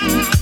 Bye.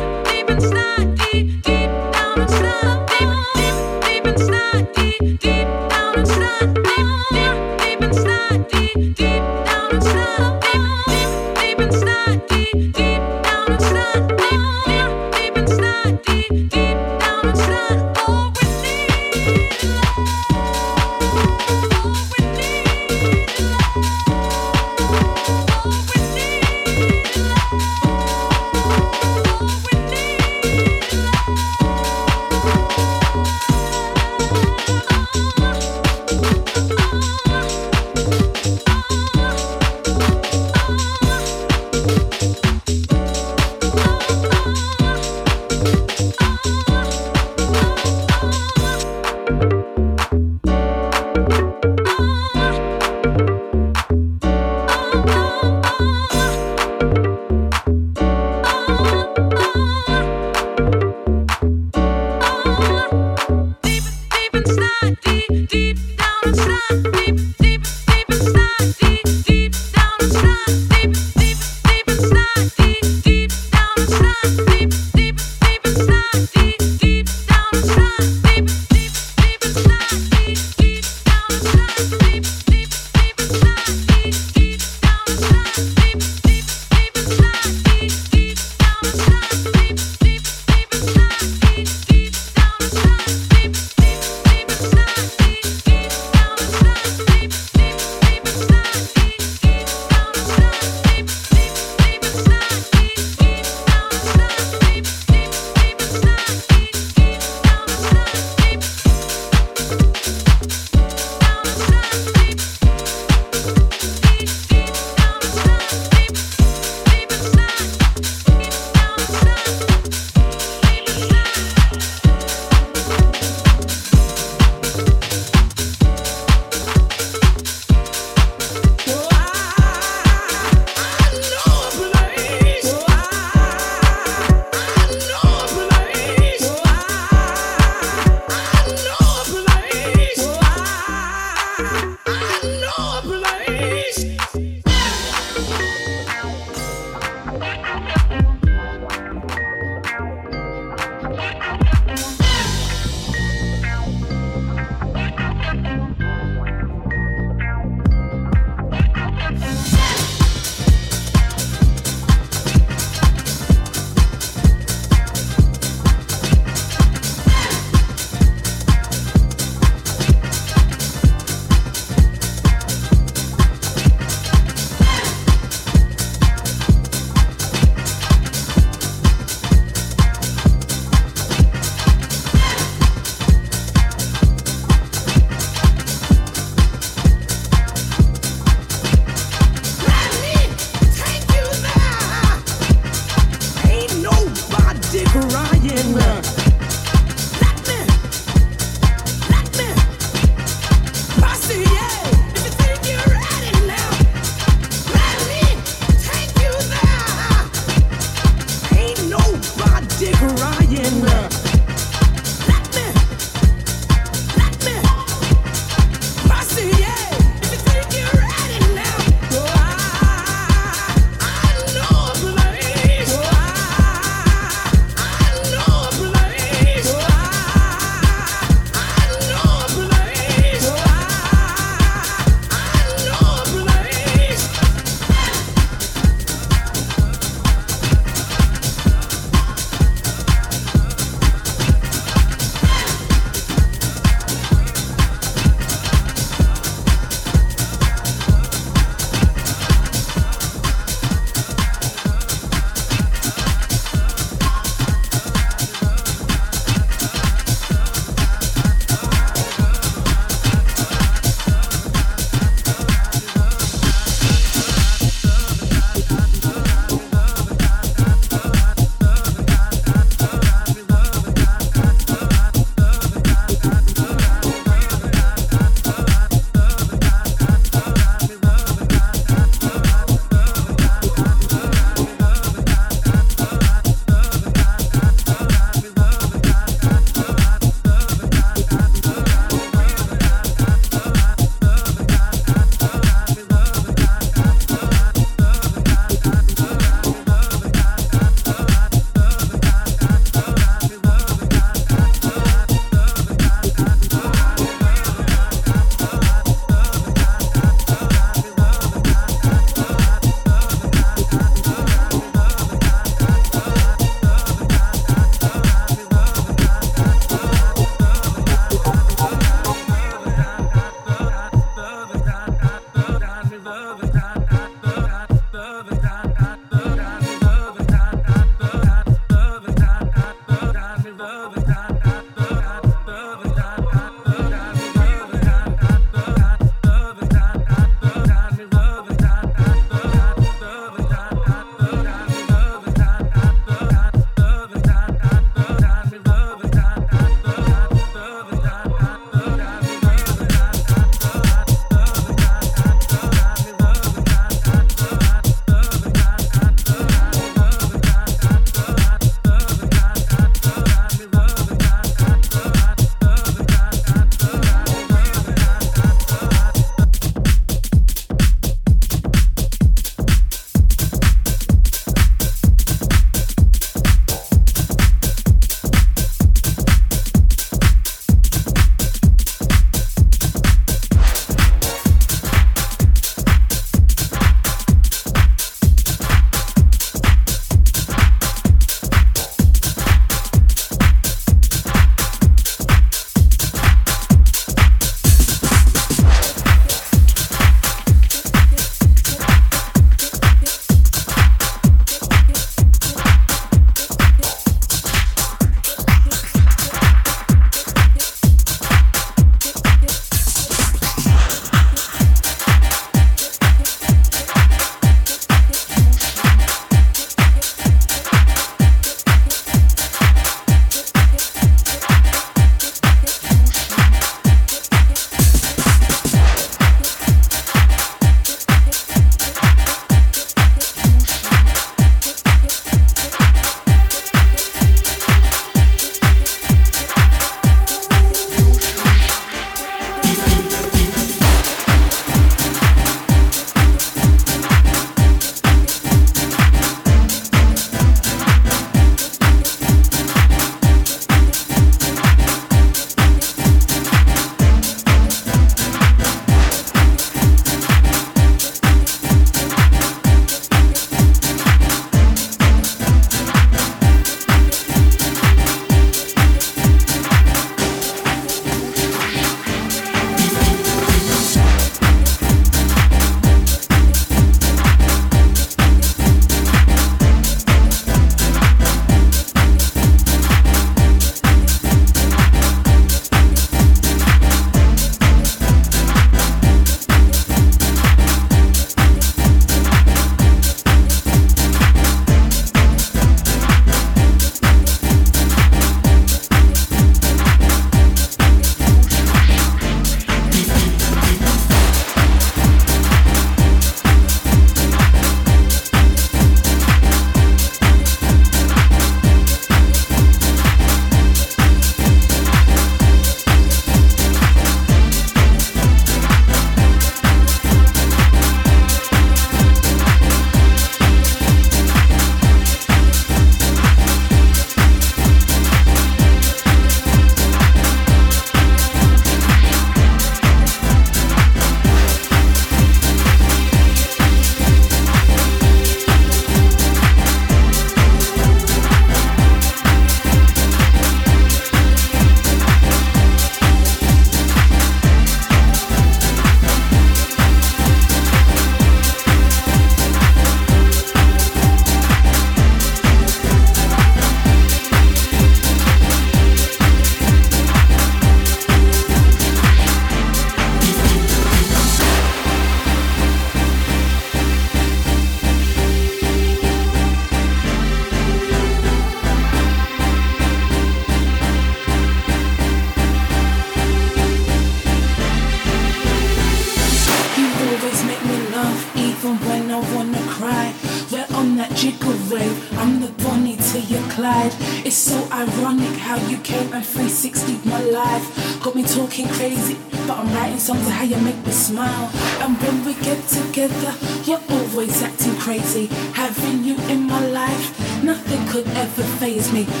Me.